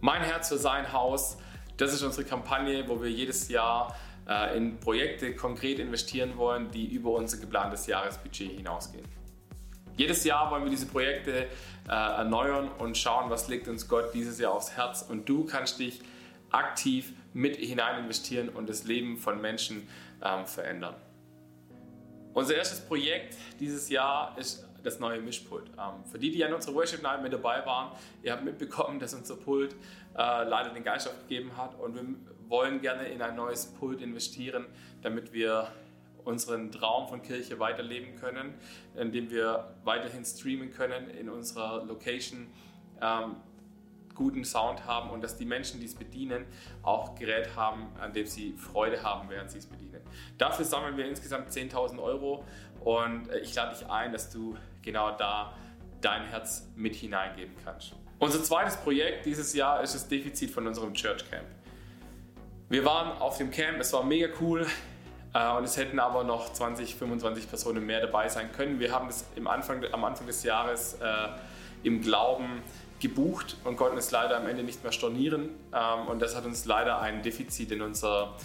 Mein Herz für sein Haus, das ist unsere Kampagne, wo wir jedes Jahr äh, in Projekte konkret investieren wollen, die über unser geplantes Jahresbudget hinausgehen. Jedes Jahr wollen wir diese Projekte äh, erneuern und schauen, was legt uns Gott dieses Jahr aufs Herz. Und du kannst dich aktiv mit hinein investieren und das Leben von Menschen ähm, verändern. Unser erstes Projekt dieses Jahr ist das neue Mischpult. Ähm, für die, die an unserer Worship Night mit dabei waren, ihr habt mitbekommen, dass unser Pult äh, leider den Geist aufgegeben hat und wir wollen gerne in ein neues Pult investieren, damit wir unseren Traum von Kirche weiterleben können, indem wir weiterhin streamen können in unserer Location, ähm, guten Sound haben und dass die Menschen, die es bedienen, auch Gerät haben, an dem sie Freude haben, während sie es bedienen. Dafür sammeln wir insgesamt 10.000 Euro und äh, ich lade dich ein, dass du genau da dein Herz mit hineingeben kannst. Unser zweites Projekt dieses Jahr ist das Defizit von unserem Church Camp. Wir waren auf dem Camp, es war mega cool. Äh, und es hätten aber noch 20, 25 Personen mehr dabei sein können. Wir haben das im Anfang, am Anfang des Jahres äh, im Glauben gebucht und konnten es leider am Ende nicht mehr stornieren. Ähm, und das hat uns leider ein Defizit in, unser, äh,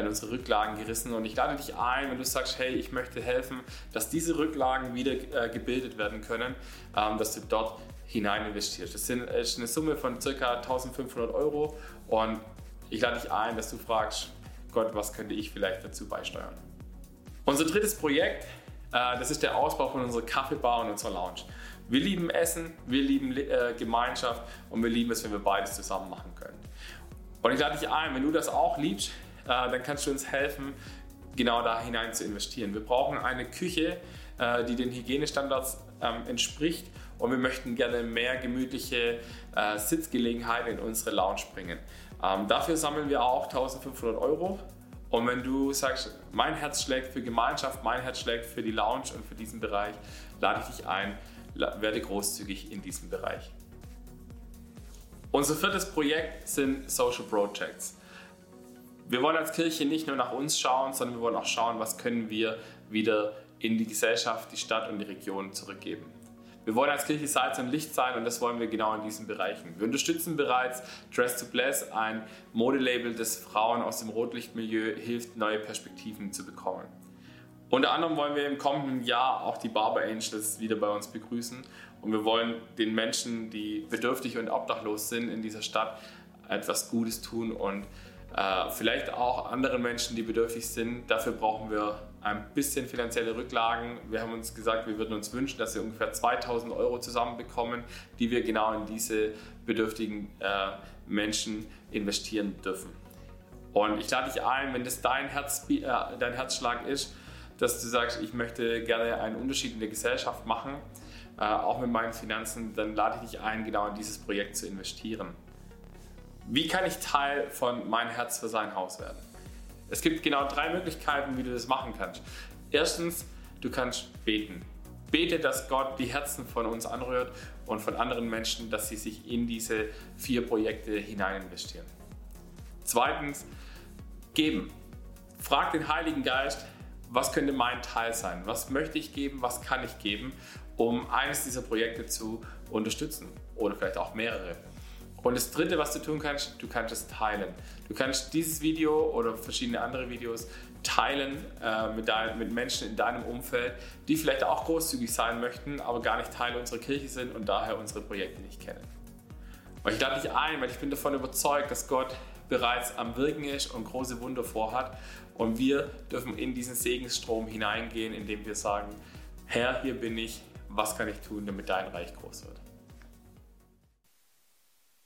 in unsere Rücklagen gerissen. Und ich lade dich ein, wenn du sagst, hey, ich möchte helfen, dass diese Rücklagen wieder äh, gebildet werden können, ähm, dass du dort hinein investierst. Das ist eine Summe von ca. 1500 Euro und ich lade dich ein, dass du fragst, Gott, was könnte ich vielleicht dazu beisteuern? Unser drittes Projekt, äh, das ist der Ausbau von unserer Kaffeebar und unserer Lounge. Wir lieben Essen, wir lieben äh, Gemeinschaft und wir lieben es, wenn wir beides zusammen machen können. Und ich lade dich ein, wenn du das auch liebst, äh, dann kannst du uns helfen, genau da hinein zu investieren. Wir brauchen eine Küche, äh, die den Hygienestandards ähm, entspricht und wir möchten gerne mehr gemütliche äh, Sitzgelegenheiten in unsere Lounge bringen. Ähm, dafür sammeln wir auch 1500 Euro. Und wenn du sagst, mein Herz schlägt für Gemeinschaft, mein Herz schlägt für die Lounge und für diesen Bereich, lade ich dich ein, werde großzügig in diesem Bereich. Unser viertes Projekt sind Social Projects. Wir wollen als Kirche nicht nur nach uns schauen, sondern wir wollen auch schauen, was können wir wieder in die Gesellschaft, die Stadt und die Region zurückgeben. Wir wollen als Kirche Salz und Licht sein und das wollen wir genau in diesen Bereichen. Wir unterstützen bereits Dress to Bless, ein Modelabel, das Frauen aus dem Rotlichtmilieu hilft, neue Perspektiven zu bekommen. Unter anderem wollen wir im kommenden Jahr auch die Barber Angels wieder bei uns begrüßen und wir wollen den Menschen, die bedürftig und obdachlos sind in dieser Stadt, etwas Gutes tun und äh, vielleicht auch anderen Menschen, die bedürftig sind. Dafür brauchen wir ein bisschen finanzielle Rücklagen. Wir haben uns gesagt, wir würden uns wünschen, dass wir ungefähr 2000 Euro zusammenbekommen, die wir genau in diese bedürftigen äh, Menschen investieren dürfen. Und ich lade dich ein, wenn das dein, Herz, äh, dein Herzschlag ist, dass du sagst, ich möchte gerne einen Unterschied in der Gesellschaft machen, äh, auch mit meinen Finanzen, dann lade ich dich ein, genau in dieses Projekt zu investieren. Wie kann ich Teil von Mein Herz für sein Haus werden? Es gibt genau drei Möglichkeiten, wie du das machen kannst. Erstens, du kannst beten. Bete, dass Gott die Herzen von uns anrührt und von anderen Menschen, dass sie sich in diese vier Projekte hinein investieren. Zweitens, geben. Frag den Heiligen Geist, was könnte mein Teil sein? Was möchte ich geben? Was kann ich geben, um eines dieser Projekte zu unterstützen? Oder vielleicht auch mehrere. Und das dritte, was du tun kannst, du kannst es teilen. Du kannst dieses Video oder verschiedene andere Videos teilen äh, mit, dein, mit Menschen in deinem Umfeld, die vielleicht auch großzügig sein möchten, aber gar nicht Teil unserer Kirche sind und daher unsere Projekte nicht kennen. Und ich lade dich ein, weil ich bin davon überzeugt, dass Gott bereits am Wirken ist und große Wunder vorhat. Und wir dürfen in diesen Segensstrom hineingehen, indem wir sagen, Herr, hier bin ich, was kann ich tun, damit dein Reich groß wird.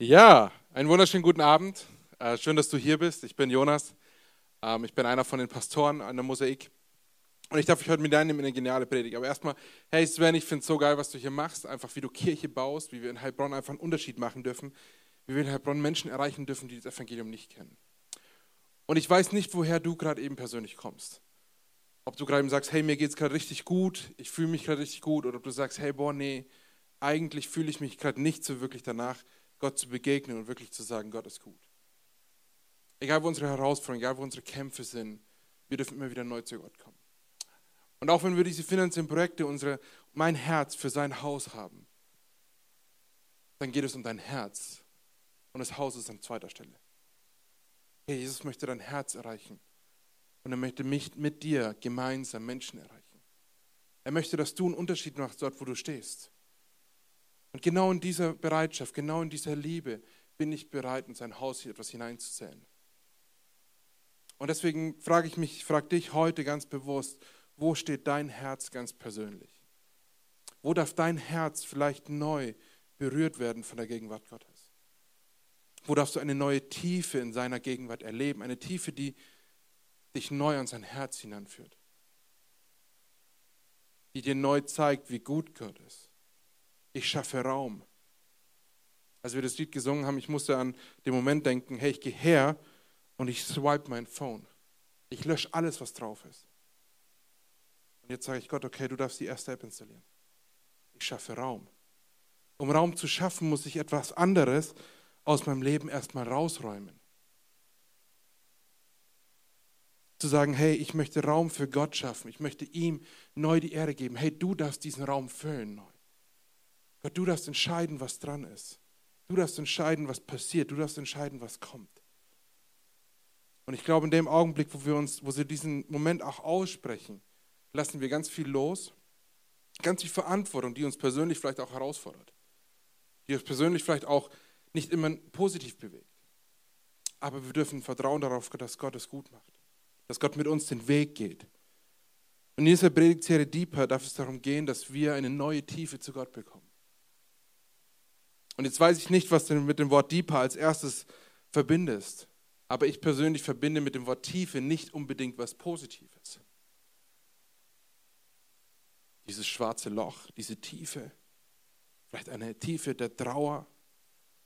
Ja, einen wunderschönen guten Abend. Äh, schön, dass du hier bist. Ich bin Jonas. Ähm, ich bin einer von den Pastoren an der Mosaik. Und ich darf euch heute mit reinnehmen in eine geniale Predigt. Aber erstmal, hey Sven, ich finde es so geil, was du hier machst. Einfach wie du Kirche baust, wie wir in Heilbronn einfach einen Unterschied machen dürfen. Wie wir in Heilbronn Menschen erreichen dürfen, die das Evangelium nicht kennen. Und ich weiß nicht, woher du gerade eben persönlich kommst. Ob du gerade eben sagst, hey, mir geht es gerade richtig gut, ich fühle mich gerade richtig gut. Oder ob du sagst, hey, boah, nee, eigentlich fühle ich mich gerade nicht so wirklich danach Gott zu begegnen und wirklich zu sagen, Gott ist gut. Egal wo unsere Herausforderungen, egal wo unsere Kämpfe sind, wir dürfen immer wieder neu zu Gott kommen. Und auch wenn wir diese finanziellen Projekte, unsere, mein Herz für sein Haus haben, dann geht es um dein Herz. und das Haus ist an zweiter Stelle. Hey, Jesus möchte dein Herz erreichen und er möchte mich mit dir gemeinsam Menschen erreichen. Er möchte, dass du einen Unterschied machst dort, wo du stehst. Und genau in dieser Bereitschaft, genau in dieser Liebe bin ich bereit, in sein Haus hier etwas hineinzuzählen. Und deswegen frage ich mich, frage dich heute ganz bewusst, wo steht dein Herz ganz persönlich? Wo darf dein Herz vielleicht neu berührt werden von der Gegenwart Gottes? Wo darfst du eine neue Tiefe in seiner Gegenwart erleben? Eine Tiefe, die dich neu an sein Herz hinanführt. Die dir neu zeigt, wie gut Gott ist. Ich schaffe Raum. Als wir das Lied gesungen haben, ich musste an den Moment denken, hey, ich gehe her und ich swipe mein Phone. Ich lösche alles, was drauf ist. Und jetzt sage ich Gott, okay, du darfst die erste App installieren. Ich schaffe Raum. Um Raum zu schaffen, muss ich etwas anderes aus meinem Leben erstmal rausräumen. Zu sagen, hey, ich möchte Raum für Gott schaffen. Ich möchte ihm neu die Ehre geben. Hey, du darfst diesen Raum füllen neu. Gott, du darfst entscheiden, was dran ist. Du darfst entscheiden, was passiert. Du darfst entscheiden, was kommt. Und ich glaube, in dem Augenblick, wo wir uns, wo wir diesen Moment auch aussprechen, lassen wir ganz viel los, ganz viel Verantwortung, die uns persönlich vielleicht auch herausfordert, die uns persönlich vielleicht auch nicht immer positiv bewegt. Aber wir dürfen vertrauen darauf, dass Gott es gut macht, dass Gott mit uns den Weg geht. Und in dieser Predigtserie Deeper darf es darum gehen, dass wir eine neue Tiefe zu Gott bekommen. Und jetzt weiß ich nicht, was du mit dem Wort Deeper als erstes verbindest. Aber ich persönlich verbinde mit dem Wort Tiefe nicht unbedingt was Positives dieses schwarze Loch, diese Tiefe, vielleicht eine Tiefe der Trauer.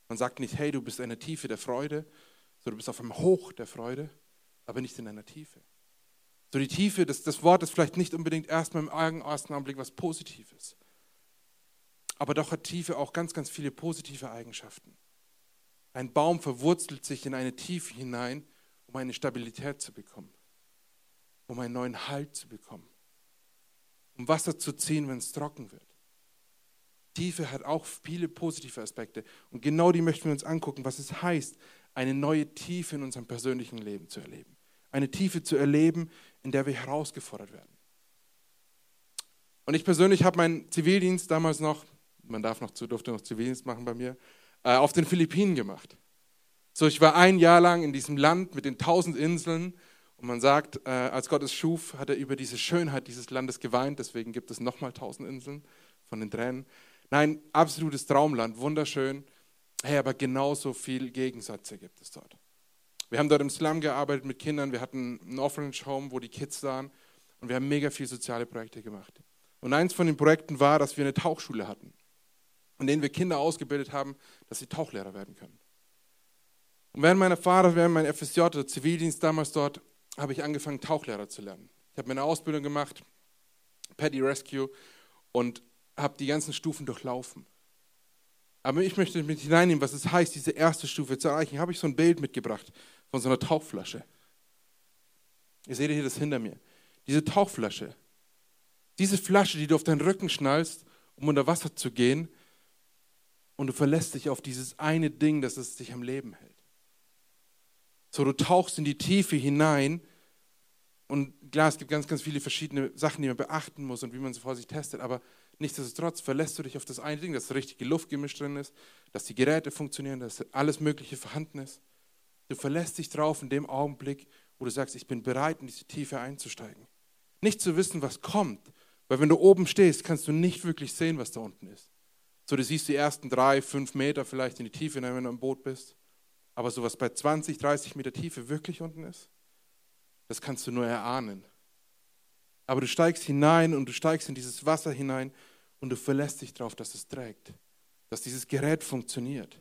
Man sagt nicht, hey, du bist eine Tiefe der Freude, sondern du bist auf einem Hoch der Freude, aber nicht in einer Tiefe. So die Tiefe, das, das Wort ist vielleicht nicht unbedingt erstmal im ersten Augenblick was Positives. Aber doch hat Tiefe auch ganz, ganz viele positive Eigenschaften. Ein Baum verwurzelt sich in eine Tiefe hinein, um eine Stabilität zu bekommen, um einen neuen Halt zu bekommen um Wasser zu ziehen, wenn es trocken wird. Tiefe hat auch viele positive Aspekte. Und genau die möchten wir uns angucken, was es heißt, eine neue Tiefe in unserem persönlichen Leben zu erleben. Eine Tiefe zu erleben, in der wir herausgefordert werden. Und ich persönlich habe meinen Zivildienst damals noch, man darf noch, durfte noch Zivildienst machen bei mir, äh, auf den Philippinen gemacht. So, ich war ein Jahr lang in diesem Land mit den tausend Inseln und man sagt, äh, als Gott es schuf, hat er über diese Schönheit dieses Landes geweint. Deswegen gibt es nochmal tausend Inseln von den Tränen. Nein, absolutes Traumland, wunderschön. Hey, aber genauso viel Gegensätze gibt es dort. Wir haben dort im Slum gearbeitet mit Kindern. Wir hatten ein Orphanage Home, wo die Kids waren. Und wir haben mega viel soziale Projekte gemacht. Und eins von den Projekten war, dass wir eine Tauchschule hatten, in denen wir Kinder ausgebildet haben, dass sie Tauchlehrer werden können. Und während meiner Vater, während mein FSJ, der Zivildienst damals dort, habe ich angefangen, Tauchlehrer zu lernen. Ich habe meine Ausbildung gemacht, Paddy Rescue, und habe die ganzen Stufen durchlaufen. Aber ich möchte mit hineinnehmen, was es heißt, diese erste Stufe zu erreichen. Habe ich so ein Bild mitgebracht von so einer Tauchflasche. Ihr seht hier das hinter mir. Diese Tauchflasche. Diese Flasche, die du auf deinen Rücken schnallst, um unter Wasser zu gehen, und du verlässt dich auf dieses eine Ding, das es dich am Leben hält. So, du tauchst in die Tiefe hinein und klar, es gibt ganz, ganz viele verschiedene Sachen, die man beachten muss und wie man sie vor sich testet, aber nichtsdestotrotz verlässt du dich auf das eine Ding, dass richtige Luftgemisch drin ist, dass die Geräte funktionieren, dass alles Mögliche vorhanden ist. Du verlässt dich drauf in dem Augenblick, wo du sagst, ich bin bereit, in diese Tiefe einzusteigen. Nicht zu wissen, was kommt, weil wenn du oben stehst, kannst du nicht wirklich sehen, was da unten ist. So, du siehst die ersten drei, fünf Meter vielleicht in die Tiefe, wenn du im Boot bist. Aber so was bei 20, 30 Meter Tiefe wirklich unten ist, das kannst du nur erahnen. Aber du steigst hinein und du steigst in dieses Wasser hinein und du verlässt dich darauf, dass es trägt, dass dieses Gerät funktioniert.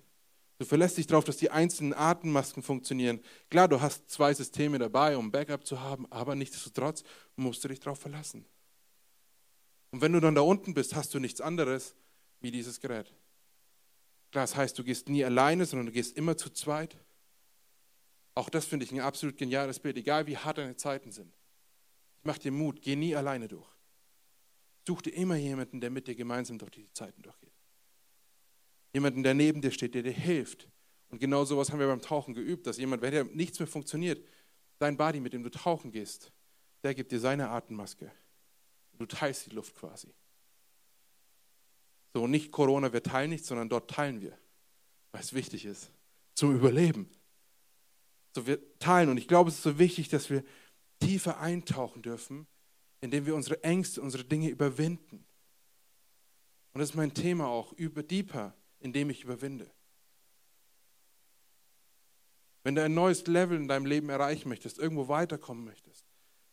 Du verlässt dich darauf, dass die einzelnen Atemmasken funktionieren. Klar, du hast zwei Systeme dabei, um Backup zu haben, aber nichtsdestotrotz musst du dich darauf verlassen. Und wenn du dann da unten bist, hast du nichts anderes wie dieses Gerät. Das heißt, du gehst nie alleine, sondern du gehst immer zu zweit. Auch das finde ich ein absolut geniales Bild, egal wie hart deine Zeiten sind. Ich mache dir Mut, geh nie alleine durch. Such dir immer jemanden, der mit dir gemeinsam durch diese Zeiten durchgeht. Jemanden, der neben dir steht, der dir hilft Und genau sowas haben wir beim Tauchen geübt, dass jemand, wenn ja nichts mehr funktioniert, dein Buddy, mit dem du tauchen gehst, der gibt dir seine Atemmaske. Du teilst die Luft quasi. So, nicht Corona, wir teilen nichts, sondern dort teilen wir, weil es wichtig ist, zum Überleben. So, wir teilen und ich glaube, es ist so wichtig, dass wir tiefer eintauchen dürfen, indem wir unsere Ängste, unsere Dinge überwinden. Und das ist mein Thema auch, über deeper, indem ich überwinde. Wenn du ein neues Level in deinem Leben erreichen möchtest, irgendwo weiterkommen möchtest,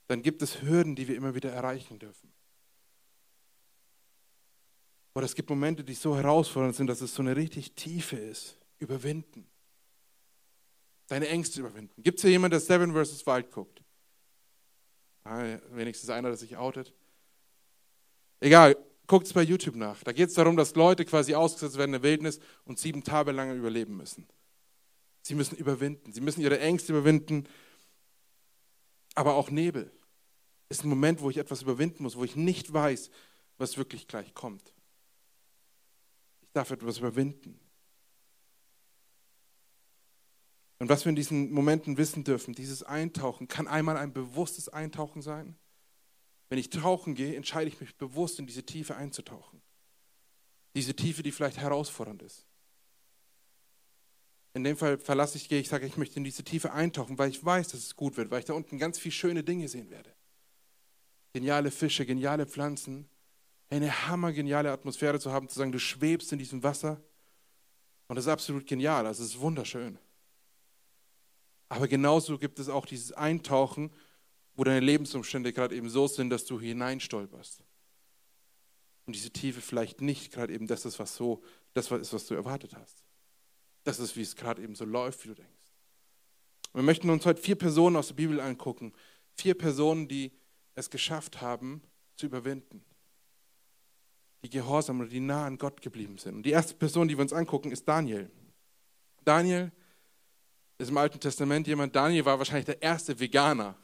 dann gibt es Hürden, die wir immer wieder erreichen dürfen. Oder es gibt Momente, die so herausfordernd sind, dass es so eine richtig Tiefe ist. Überwinden. Deine Ängste überwinden. Gibt es hier jemanden, der Seven vs. Wild guckt? Ah, wenigstens einer, der sich outet. Egal, guckt es bei YouTube nach. Da geht es darum, dass Leute quasi ausgesetzt werden in der Wildnis und sieben Tage lang überleben müssen. Sie müssen überwinden. Sie müssen ihre Ängste überwinden. Aber auch Nebel ist ein Moment, wo ich etwas überwinden muss, wo ich nicht weiß, was wirklich gleich kommt. Darf etwas überwinden. Und was wir in diesen Momenten wissen dürfen, dieses Eintauchen kann einmal ein bewusstes Eintauchen sein. Wenn ich tauchen gehe, entscheide ich mich bewusst, in diese Tiefe einzutauchen. Diese Tiefe, die vielleicht herausfordernd ist. In dem Fall verlasse ich, gehe ich sage, ich möchte in diese Tiefe eintauchen, weil ich weiß, dass es gut wird, weil ich da unten ganz viele schöne Dinge sehen werde. Geniale Fische, geniale Pflanzen, eine hammergeniale Atmosphäre zu haben, zu sagen, du schwebst in diesem Wasser. Und das ist absolut genial, also es ist wunderschön. Aber genauso gibt es auch dieses Eintauchen, wo deine Lebensumstände gerade eben so sind, dass du hineinstolperst. Und diese Tiefe vielleicht nicht gerade eben das ist, was so, das ist, was du erwartet hast. Das ist, wie es gerade eben so läuft, wie du denkst. Und wir möchten uns heute vier Personen aus der Bibel angucken. Vier Personen, die es geschafft haben, zu überwinden. Die gehorsam oder die nah an Gott geblieben sind. Und die erste Person, die wir uns angucken, ist Daniel. Daniel ist im Alten Testament jemand, Daniel war wahrscheinlich der erste Veganer,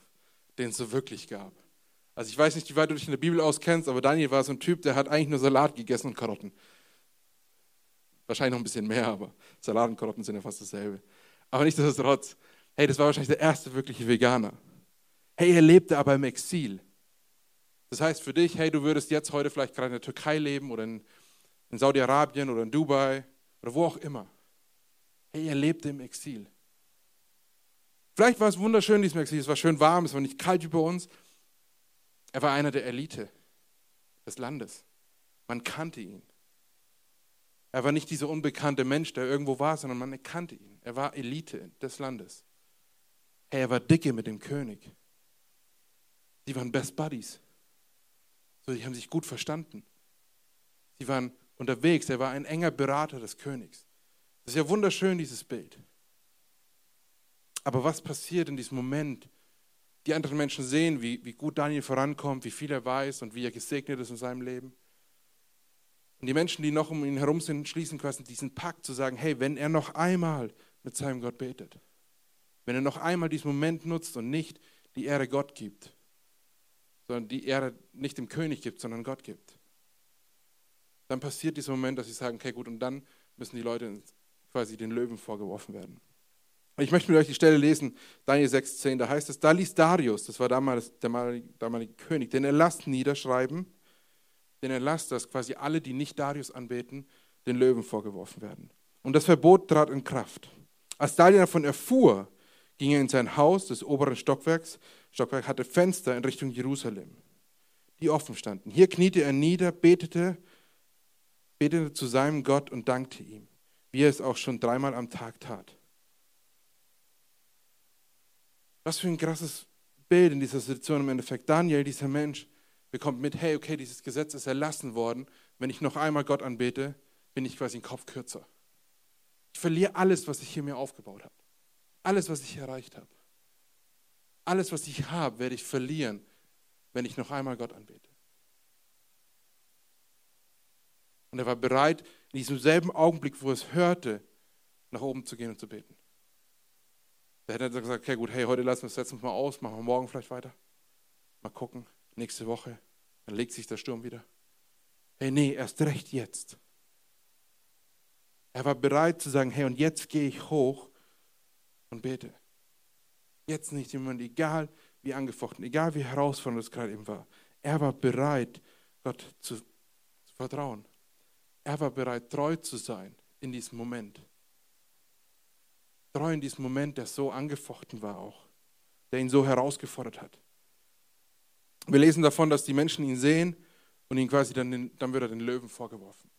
den es so wirklich gab. Also ich weiß nicht, wie weit du dich in der Bibel auskennst, aber Daniel war so ein Typ, der hat eigentlich nur Salat gegessen und Karotten. Wahrscheinlich noch ein bisschen mehr, aber Salat und Karotten sind ja fast dasselbe. Aber nichtsdestotrotz, hey, das war wahrscheinlich der erste wirkliche Veganer. Hey, er lebte aber im Exil. Das heißt für dich, hey, du würdest jetzt heute vielleicht gerade in der Türkei leben oder in, in Saudi-Arabien oder in Dubai oder wo auch immer. Hey, er lebte im Exil. Vielleicht war es wunderschön, diesem Exil. Es war schön warm, es war nicht kalt bei uns. Er war einer der Elite des Landes. Man kannte ihn. Er war nicht dieser unbekannte Mensch, der irgendwo war, sondern man erkannte ihn. Er war Elite des Landes. Hey, er war dicke mit dem König. Sie waren Best Buddies. So, die haben sich gut verstanden. Sie waren unterwegs. Er war ein enger Berater des Königs. Das ist ja wunderschön, dieses Bild. Aber was passiert in diesem Moment? Die anderen Menschen sehen, wie, wie gut Daniel vorankommt, wie viel er weiß und wie er gesegnet ist in seinem Leben. Und die Menschen, die noch um ihn herum sind, schließen quasi diesen Pakt zu sagen, hey, wenn er noch einmal mit seinem Gott betet, wenn er noch einmal diesen Moment nutzt und nicht die Ehre Gott gibt, sondern die Ehre nicht dem König gibt, sondern Gott gibt, dann passiert dieser Moment, dass sie sagen, okay, gut, und dann müssen die Leute quasi den Löwen vorgeworfen werden. Ich möchte mit euch die Stelle lesen, Daniel 6,10, da heißt es, da ließ Darius, das war damals der damalige König, den Erlass niederschreiben, den Erlass, dass quasi alle, die nicht Darius anbeten, den Löwen vorgeworfen werden. Und das Verbot trat in Kraft. Als Daniel davon erfuhr, ging er in sein Haus des oberen Stockwerks. Stockwerk hatte Fenster in Richtung Jerusalem, die offen standen. Hier kniete er nieder, betete, betete zu seinem Gott und dankte ihm, wie er es auch schon dreimal am Tag tat. Was für ein krasses Bild in dieser Situation im Endeffekt. Daniel, dieser Mensch, bekommt mit, hey, okay, dieses Gesetz ist erlassen worden. Wenn ich noch einmal Gott anbete, bin ich quasi ein Kopf kürzer. Ich verliere alles, was ich hier mir aufgebaut habe. Alles, was ich erreicht habe. Alles, was ich habe, werde ich verlieren, wenn ich noch einmal Gott anbete. Und er war bereit, in diesem selben Augenblick, wo er es hörte, nach oben zu gehen und zu beten. Da hätte er gesagt, okay, gut, hey, heute lassen wir es, wir mal aus, machen wir morgen vielleicht weiter. Mal gucken, nächste Woche, dann legt sich der Sturm wieder. Hey, nee, erst recht jetzt. Er war bereit zu sagen, hey, und jetzt gehe ich hoch und bete. Jetzt nicht jemand, egal wie angefochten, egal wie herausfordernd es gerade eben war. Er war bereit, Gott zu, zu vertrauen. Er war bereit, treu zu sein in diesem Moment. Treu in diesem Moment, der so angefochten war auch, der ihn so herausgefordert hat. Wir lesen davon, dass die Menschen ihn sehen und ihn quasi dann, dann wird er den Löwen vorgeworfen.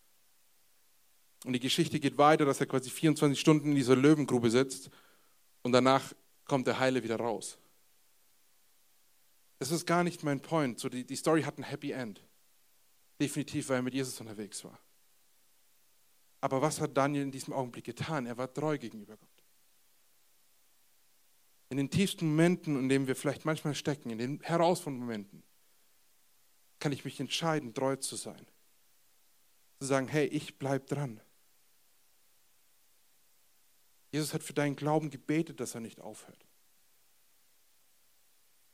Und die Geschichte geht weiter, dass er quasi 24 Stunden in dieser Löwengrube sitzt und danach kommt der Heile wieder raus. Das ist gar nicht mein Point. So die, die Story hat ein Happy End. Definitiv, weil er mit Jesus unterwegs war. Aber was hat Daniel in diesem Augenblick getan? Er war treu gegenüber Gott. In den tiefsten Momenten, in denen wir vielleicht manchmal stecken, in den herausfordernden Momenten, kann ich mich entscheiden, treu zu sein. Zu sagen, hey, ich bleibe dran. Jesus hat für deinen Glauben gebetet, dass er nicht aufhört.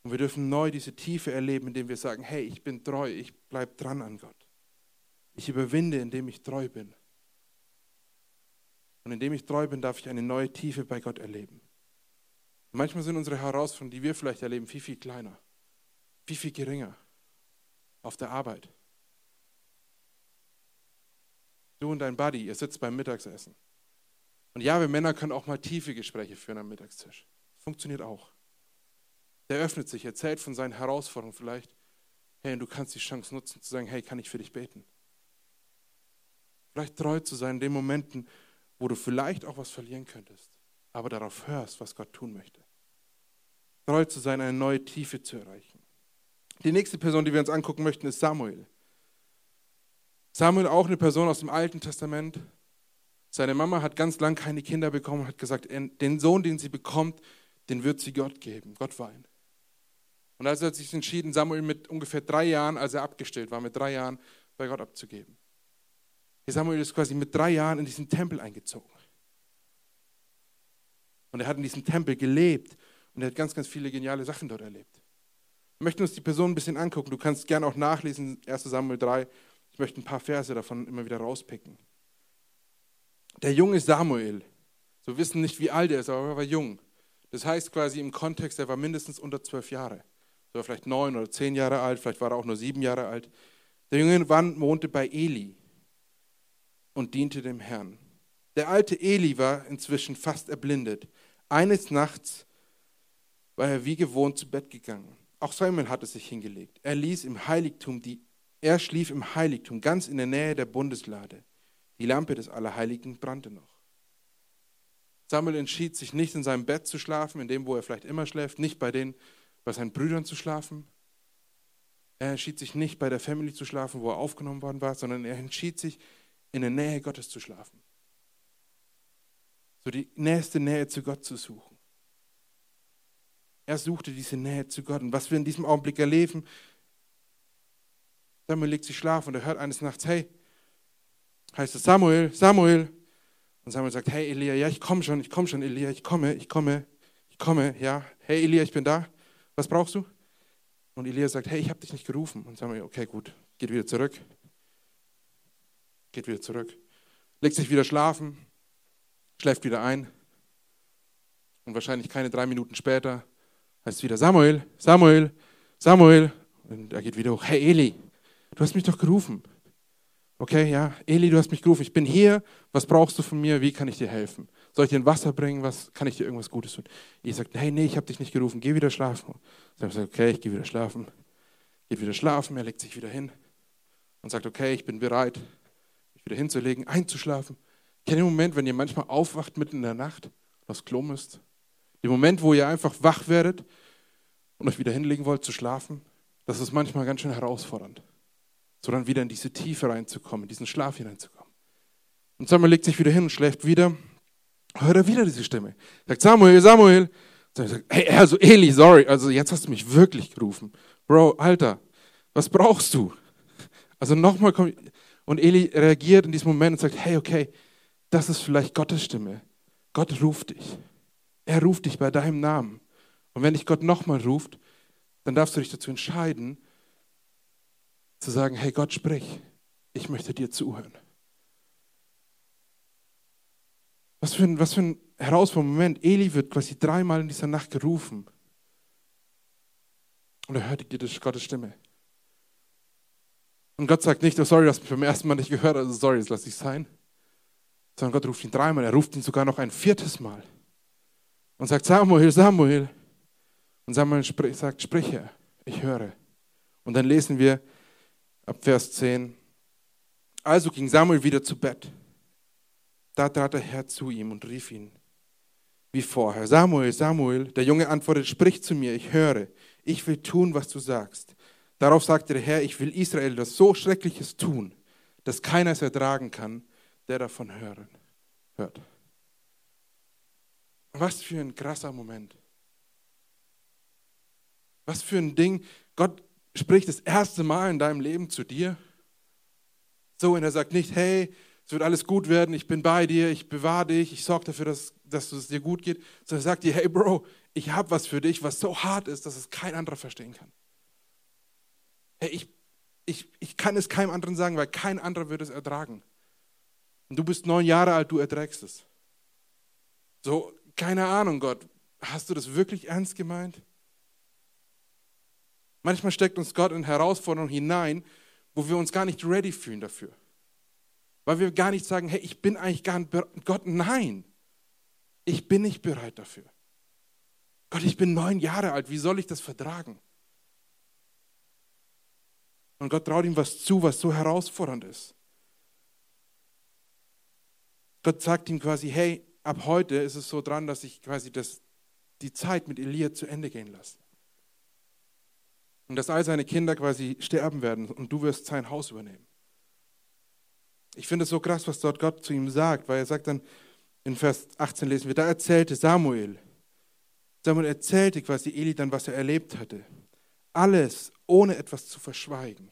Und wir dürfen neu diese Tiefe erleben, indem wir sagen, hey, ich bin treu, ich bleibe dran an Gott. Ich überwinde, indem ich treu bin. Und indem ich treu bin, darf ich eine neue Tiefe bei Gott erleben. Und manchmal sind unsere Herausforderungen, die wir vielleicht erleben, viel, viel kleiner, viel, viel geringer auf der Arbeit. Du und dein Buddy, ihr sitzt beim Mittagsessen. Und ja, wir Männer können auch mal tiefe Gespräche führen am Mittagstisch. Funktioniert auch. Der öffnet sich, erzählt von seinen Herausforderungen vielleicht. Hey, und du kannst die Chance nutzen zu sagen, hey, kann ich für dich beten? Vielleicht treu zu sein in den Momenten, wo du vielleicht auch was verlieren könntest, aber darauf hörst, was Gott tun möchte. Treu zu sein, eine neue Tiefe zu erreichen. Die nächste Person, die wir uns angucken möchten, ist Samuel. Samuel, auch eine Person aus dem Alten Testament, seine Mama hat ganz lang keine Kinder bekommen und hat gesagt, den Sohn, den sie bekommt, den wird sie Gott geben. Gott war ihn. Und also hat sich entschieden, Samuel mit ungefähr drei Jahren, als er abgestellt war, mit drei Jahren bei Gott abzugeben. Samuel ist quasi mit drei Jahren in diesen Tempel eingezogen. Und er hat in diesem Tempel gelebt und er hat ganz, ganz viele geniale Sachen dort erlebt. Wir möchten uns die Person ein bisschen angucken. Du kannst gerne auch nachlesen, 1 Samuel 3. Ich möchte ein paar Verse davon immer wieder rauspicken. Der junge Samuel, so wissen nicht, wie alt er ist, aber er war jung. Das heißt quasi im Kontext, er war mindestens unter zwölf Jahre. So vielleicht neun oder zehn Jahre alt, vielleicht war er auch nur sieben Jahre alt. Der junge Mann wohnte bei Eli und diente dem Herrn. Der alte Eli war inzwischen fast erblindet. Eines Nachts war er wie gewohnt zu Bett gegangen. Auch Samuel hatte sich hingelegt. Er ließ im Heiligtum die, er schlief im Heiligtum ganz in der Nähe der Bundeslade. Die Lampe des Allerheiligen brannte noch. Samuel entschied sich nicht in seinem Bett zu schlafen, in dem, wo er vielleicht immer schläft, nicht bei den, bei seinen Brüdern zu schlafen. Er entschied sich nicht bei der Family zu schlafen, wo er aufgenommen worden war, sondern er entschied sich, in der Nähe Gottes zu schlafen. So die nächste Nähe zu Gott zu suchen. Er suchte diese Nähe zu Gott. Und was wir in diesem Augenblick erleben, Samuel legt sich schlafen und er hört eines Nachts, hey, heißt es Samuel, Samuel. Und Samuel sagt, hey Elia, ja, ich komme schon, ich komme schon, Elia, ich komme, ich komme, ich komme, ja. Hey Elia, ich bin da. Was brauchst du? Und Elia sagt, hey, ich habe dich nicht gerufen. Und Samuel, okay, gut, geht wieder zurück. Geht wieder zurück. Legt sich wieder schlafen, schläft wieder ein. Und wahrscheinlich keine drei Minuten später heißt es wieder Samuel, Samuel, Samuel. Und er geht wieder hoch. Hey Eli, du hast mich doch gerufen. Okay, ja, Eli, du hast mich gerufen, ich bin hier, was brauchst du von mir, wie kann ich dir helfen? Soll ich dir ein Wasser bringen, was kann ich dir irgendwas Gutes tun? Ich sagt, hey, nee, ich habe dich nicht gerufen, geh wieder schlafen. Ich sage, okay, ich gehe wieder schlafen. Geht wieder schlafen, er legt sich wieder hin und sagt, okay, ich bin bereit, mich wieder hinzulegen, einzuschlafen. Kennt ihr den Moment, wenn ihr manchmal aufwacht mitten in der Nacht und aufs Klo müsst? Den Moment, wo ihr einfach wach werdet und euch wieder hinlegen wollt zu schlafen, das ist manchmal ganz schön herausfordernd sondern wieder in diese Tiefe reinzukommen, in diesen Schlaf hineinzukommen. Und Samuel legt sich wieder hin und schläft wieder. Hört er wieder diese Stimme. Sagt Samuel, Samuel. Samuel sagt, hey, also Eli, sorry, also jetzt hast du mich wirklich gerufen. Bro, Alter, was brauchst du? Also nochmal kommt. Und Eli reagiert in diesem Moment und sagt, hey, okay, das ist vielleicht Gottes Stimme. Gott ruft dich. Er ruft dich bei deinem Namen. Und wenn dich Gott nochmal ruft, dann darfst du dich dazu entscheiden, zu sagen, hey Gott, sprich, ich möchte dir zuhören. Was für ein, was für ein herausfordernder Moment. Eli wird quasi dreimal in dieser Nacht gerufen. Und er hört Gottes Stimme. Und Gott sagt nicht, oh sorry, dass mich beim ersten Mal nicht gehört, also sorry, das lasse ich sein. Sondern Gott ruft ihn dreimal, er ruft ihn sogar noch ein viertes Mal. Und sagt, Samuel, Samuel. Und Samuel sagt, sprich ich höre. Und dann lesen wir ab Vers 10. Also ging Samuel wieder zu Bett. Da trat der Herr zu ihm und rief ihn wie vorher. Samuel, Samuel, der Junge antwortet, sprich zu mir, ich höre, ich will tun, was du sagst. Darauf sagte der Herr, ich will Israel das so Schreckliches tun, dass keiner es ertragen kann, der davon hören, hört. Was für ein krasser Moment. Was für ein Ding. Gott spricht das erste Mal in deinem Leben zu dir. So, und er sagt nicht, hey, es wird alles gut werden, ich bin bei dir, ich bewahre dich, ich sorge dafür, dass, dass es dir gut geht. Sondern er sagt dir, hey Bro, ich habe was für dich, was so hart ist, dass es kein anderer verstehen kann. Hey, ich, ich, ich kann es keinem anderen sagen, weil kein anderer wird es ertragen. Und du bist neun Jahre alt, du erträgst es. So, keine Ahnung, Gott, hast du das wirklich ernst gemeint? Manchmal steckt uns Gott in Herausforderungen hinein, wo wir uns gar nicht ready fühlen dafür. Weil wir gar nicht sagen, hey, ich bin eigentlich gar nicht bereit. Gott, nein, ich bin nicht bereit dafür. Gott, ich bin neun Jahre alt, wie soll ich das vertragen? Und Gott traut ihm was zu, was so herausfordernd ist. Gott sagt ihm quasi, hey, ab heute ist es so dran, dass ich quasi das, die Zeit mit Elia zu Ende gehen lasse. Und dass all seine Kinder quasi sterben werden und du wirst sein Haus übernehmen. Ich finde es so krass, was dort Gott zu ihm sagt, weil er sagt dann, in Vers 18 lesen wir, da erzählte Samuel, Samuel erzählte quasi Eli dann, was er erlebt hatte. Alles ohne etwas zu verschweigen.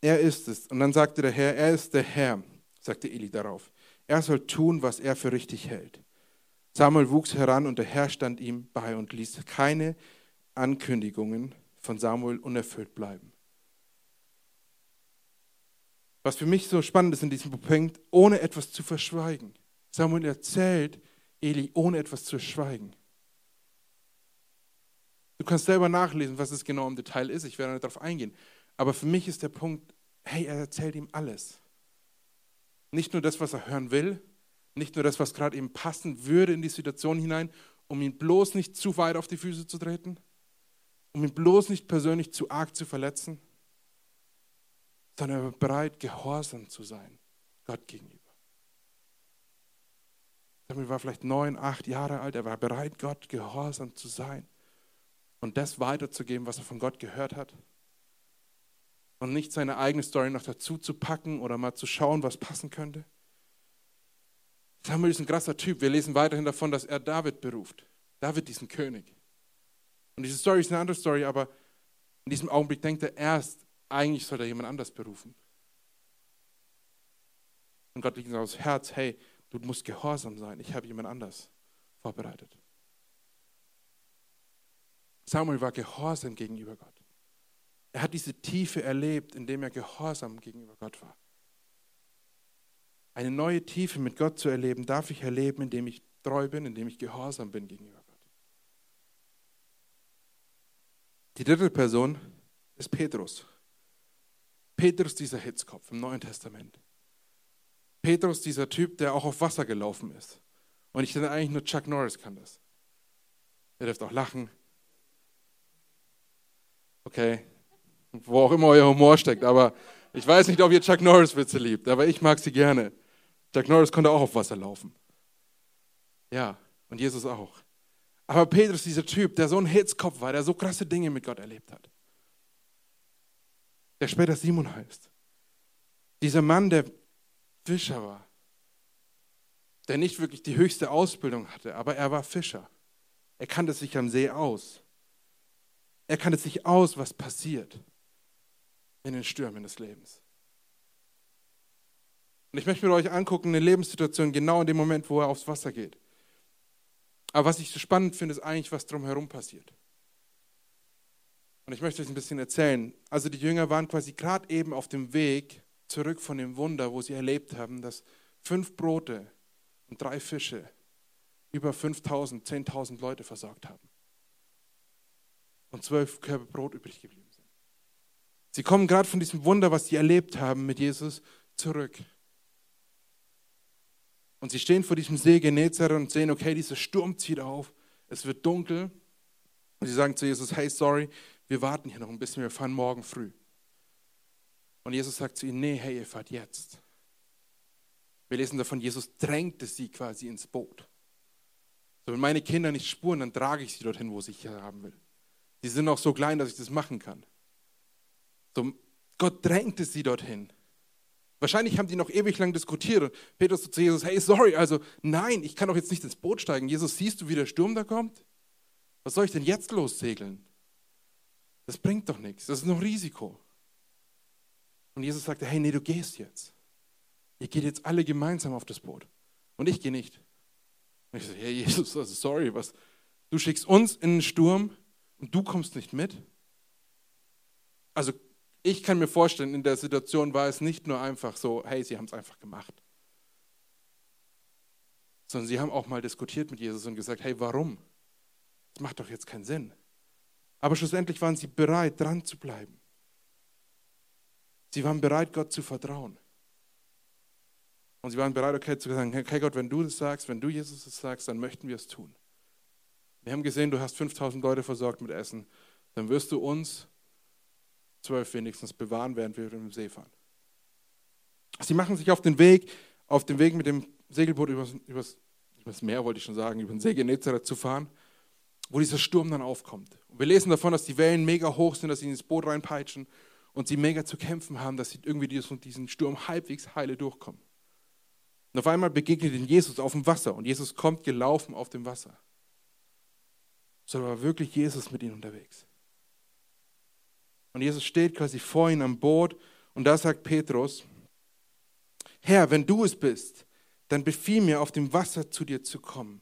Er ist es. Und dann sagte der Herr, er ist der Herr, sagte Eli darauf. Er soll tun, was er für richtig hält. Samuel wuchs heran und der Herr stand ihm bei und ließ keine Ankündigungen von Samuel unerfüllt bleiben. Was für mich so spannend ist in diesem Punkt, ohne etwas zu verschweigen. Samuel erzählt Eli, ohne etwas zu schweigen. Du kannst selber nachlesen, was es genau im Detail ist. Ich werde nicht darauf eingehen. Aber für mich ist der Punkt, hey, er erzählt ihm alles. Nicht nur das, was er hören will, nicht nur das, was gerade ihm passen würde in die Situation hinein, um ihn bloß nicht zu weit auf die Füße zu treten, um ihn bloß nicht persönlich zu arg zu verletzen, sondern er war bereit, gehorsam zu sein, Gott gegenüber. Er war vielleicht neun, acht Jahre alt, er war bereit, Gott gehorsam zu sein und das weiterzugeben, was er von Gott gehört hat. Und nicht seine eigene Story noch dazu zu packen oder mal zu schauen, was passen könnte. Samuel ist ein krasser Typ. Wir lesen weiterhin davon, dass er David beruft. David, diesen König. Und diese Story ist eine andere Story, aber in diesem Augenblick denkt er erst, eigentlich soll er jemand anders berufen. Und Gott liegt aufs Herz, hey, du musst gehorsam sein. Ich habe jemand anders vorbereitet. Samuel war gehorsam gegenüber Gott. Er hat diese Tiefe erlebt, indem er gehorsam gegenüber Gott war. Eine neue Tiefe mit Gott zu erleben, darf ich erleben, indem ich treu bin, indem ich gehorsam bin gegenüber Gott. Die dritte Person ist Petrus. Petrus, dieser Hitzkopf im Neuen Testament. Petrus, dieser Typ, der auch auf Wasser gelaufen ist. Und ich denke eigentlich nur Chuck Norris kann das. Ihr dürft auch lachen. Okay, wo auch immer euer Humor steckt. Aber ich weiß nicht, ob ihr Chuck Norris-Witze liebt, aber ich mag sie gerne. Chuck Norris konnte auch auf Wasser laufen. Ja, und Jesus auch. Aber Petrus, dieser Typ, der so ein Hitzkopf war, der so krasse Dinge mit Gott erlebt hat, der später Simon heißt. Dieser Mann, der Fischer war, der nicht wirklich die höchste Ausbildung hatte, aber er war Fischer. Er kannte sich am See aus. Er kannte sich aus, was passiert in den Stürmen des Lebens. Und ich möchte mit euch angucken, eine Lebenssituation genau in dem Moment, wo er aufs Wasser geht. Aber was ich so spannend finde, ist eigentlich, was drumherum passiert. Und ich möchte euch ein bisschen erzählen. Also die Jünger waren quasi gerade eben auf dem Weg zurück von dem Wunder, wo sie erlebt haben, dass fünf Brote und drei Fische über 5000, 10.000 Leute versorgt haben. Und zwölf Körbe Brot übrig geblieben sind. Sie kommen gerade von diesem Wunder, was sie erlebt haben mit Jesus, zurück. Und sie stehen vor diesem See Genezareth und sehen, okay, dieser Sturm zieht auf, es wird dunkel. Und sie sagen zu Jesus, hey, sorry, wir warten hier noch ein bisschen, wir fahren morgen früh. Und Jesus sagt zu ihnen, nee, hey, ihr fahrt jetzt. Wir lesen davon, Jesus drängte sie quasi ins Boot. So, wenn meine Kinder nicht spuren, dann trage ich sie dorthin, wo ich sie haben will. Sie sind auch so klein, dass ich das machen kann. So, Gott drängte sie dorthin. Wahrscheinlich haben die noch ewig lang diskutiert und Petrus zu Jesus, hey, sorry, also nein, ich kann doch jetzt nicht ins Boot steigen. Jesus, siehst du, wie der Sturm da kommt? Was soll ich denn jetzt lossegeln? Das bringt doch nichts, das ist noch Risiko. Und Jesus sagte, hey, nee, du gehst jetzt. Ihr geht jetzt alle gemeinsam auf das Boot. Und ich gehe nicht. Und ich sage, hey Jesus, also sorry, was? Du schickst uns in den Sturm und du kommst nicht mit? Also ich kann mir vorstellen, in der Situation war es nicht nur einfach so, hey, sie haben es einfach gemacht. Sondern sie haben auch mal diskutiert mit Jesus und gesagt, hey, warum? Das macht doch jetzt keinen Sinn. Aber schlussendlich waren sie bereit, dran zu bleiben. Sie waren bereit, Gott zu vertrauen. Und sie waren bereit, okay, zu sagen, okay Gott, wenn du das sagst, wenn du Jesus das sagst, dann möchten wir es tun. Wir haben gesehen, du hast 5000 Leute versorgt mit Essen. Dann wirst du uns zwölf wenigstens bewahren, während wir im See fahren. Sie machen sich auf den Weg, auf den Weg mit dem Segelboot übers, übers, übers Meer, wollte ich schon sagen, über den See Genezareth zu fahren, wo dieser Sturm dann aufkommt. Und wir lesen davon, dass die Wellen mega hoch sind, dass sie ins Boot reinpeitschen und sie mega zu kämpfen haben, dass sie irgendwie diesen Sturm halbwegs heile durchkommen. Und auf einmal begegnet ihnen Jesus auf dem Wasser und Jesus kommt gelaufen auf dem Wasser. So war wirklich Jesus mit ihnen unterwegs. Und Jesus steht quasi vor ihnen am Boot und da sagt Petrus, Herr, wenn du es bist, dann befiehl mir, auf dem Wasser zu dir zu kommen.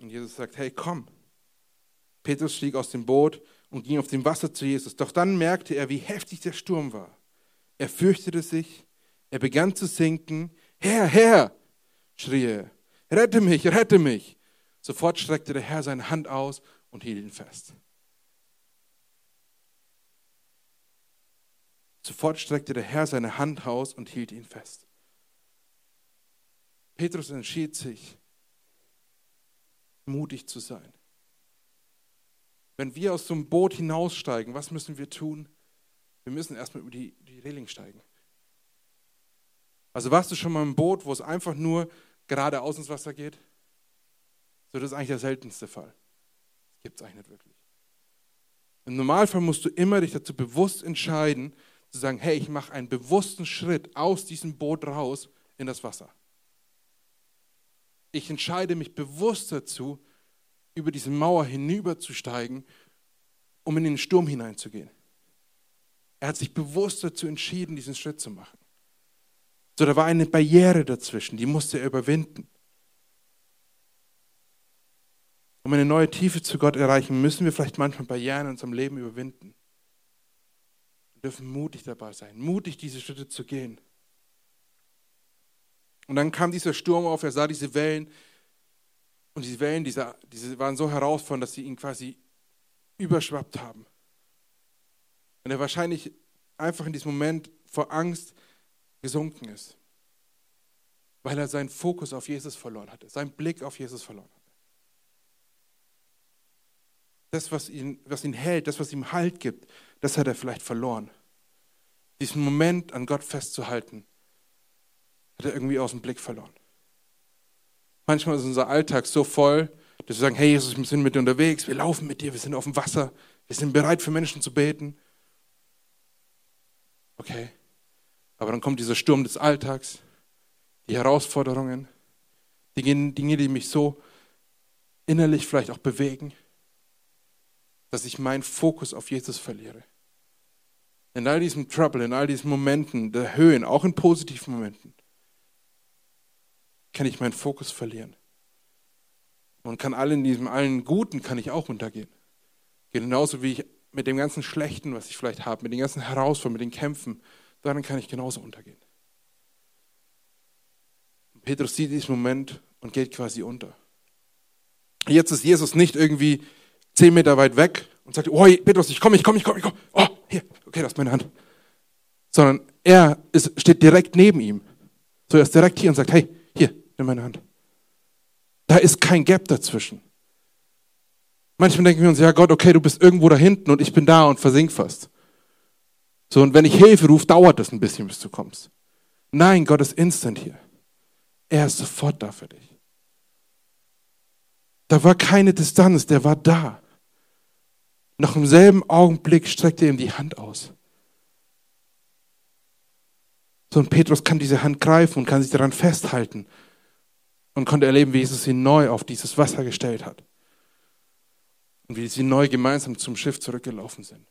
Und Jesus sagt, hey, komm. Petrus stieg aus dem Boot und ging auf dem Wasser zu Jesus. Doch dann merkte er, wie heftig der Sturm war. Er fürchtete sich, er begann zu sinken. Herr, Herr, schrie er, rette mich, rette mich. Sofort streckte der Herr seine Hand aus und hielt ihn fest. Sofort streckte der Herr seine Hand aus und hielt ihn fest. Petrus entschied sich, mutig zu sein. Wenn wir aus so einem Boot hinaussteigen, was müssen wir tun? Wir müssen erstmal über die, die Reling steigen. Also warst du schon mal im Boot, wo es einfach nur geradeaus ins Wasser geht? So, das ist eigentlich der seltenste Fall. Das gibt es eigentlich nicht wirklich. Im Normalfall musst du immer dich dazu bewusst entscheiden, zu sagen, hey, ich mache einen bewussten Schritt aus diesem Boot raus in das Wasser. Ich entscheide mich bewusst dazu, über diese Mauer hinüberzusteigen, um in den Sturm hineinzugehen. Er hat sich bewusst dazu entschieden, diesen Schritt zu machen. So, da war eine Barriere dazwischen, die musste er überwinden. Um eine neue Tiefe zu Gott erreichen, müssen wir vielleicht manchmal Barrieren in unserem Leben überwinden dürfen mutig dabei sein, mutig diese Schritte zu gehen. Und dann kam dieser Sturm auf, er sah diese Wellen und diese Wellen, diese, diese waren so herausfordernd, dass sie ihn quasi überschwappt haben. Und er wahrscheinlich einfach in diesem Moment vor Angst gesunken ist, weil er seinen Fokus auf Jesus verloren hatte, seinen Blick auf Jesus verloren hatte. Das, was ihn, was ihn hält, das, was ihm Halt gibt, das hat er vielleicht verloren. Diesen Moment an Gott festzuhalten, hat er irgendwie aus dem Blick verloren. Manchmal ist unser Alltag so voll, dass wir sagen, hey Jesus, wir sind mit dir unterwegs, wir laufen mit dir, wir sind auf dem Wasser, wir sind bereit für Menschen zu beten. Okay, aber dann kommt dieser Sturm des Alltags, die Herausforderungen, die Dinge, die mich so innerlich vielleicht auch bewegen, dass ich meinen Fokus auf Jesus verliere. In all diesem Trouble, in all diesen Momenten der Höhen, auch in positiven Momenten, kann ich meinen Fokus verlieren. Und kann all in diesem allen Guten kann ich auch untergehen. Genauso wie ich mit dem ganzen Schlechten, was ich vielleicht habe, mit den ganzen Herausforderungen, mit den Kämpfen, darin kann ich genauso untergehen. Petrus sieht diesen Moment und geht quasi unter. Jetzt ist Jesus nicht irgendwie zehn Meter weit weg und sagt, oh Petrus, ich komme, ich komme, ich komme, ich komme. Oh, hier, okay, das ist meine Hand. Sondern er ist, steht direkt neben ihm. So, er ist direkt hier und sagt, hey, hier, nimm meine Hand. Da ist kein Gap dazwischen. Manchmal denken wir uns, ja Gott, okay, du bist irgendwo da hinten und ich bin da und versink fast. So, und wenn ich Hilfe rufe, dauert das ein bisschen, bis du kommst. Nein, Gott ist instant hier. Er ist sofort da für dich. Da war keine Distanz, der war da. Noch im selben Augenblick streckte er ihm die Hand aus. So, und Petrus kann diese Hand greifen und kann sich daran festhalten und konnte erleben, wie Jesus ihn neu auf dieses Wasser gestellt hat. Und wie sie neu gemeinsam zum Schiff zurückgelaufen sind.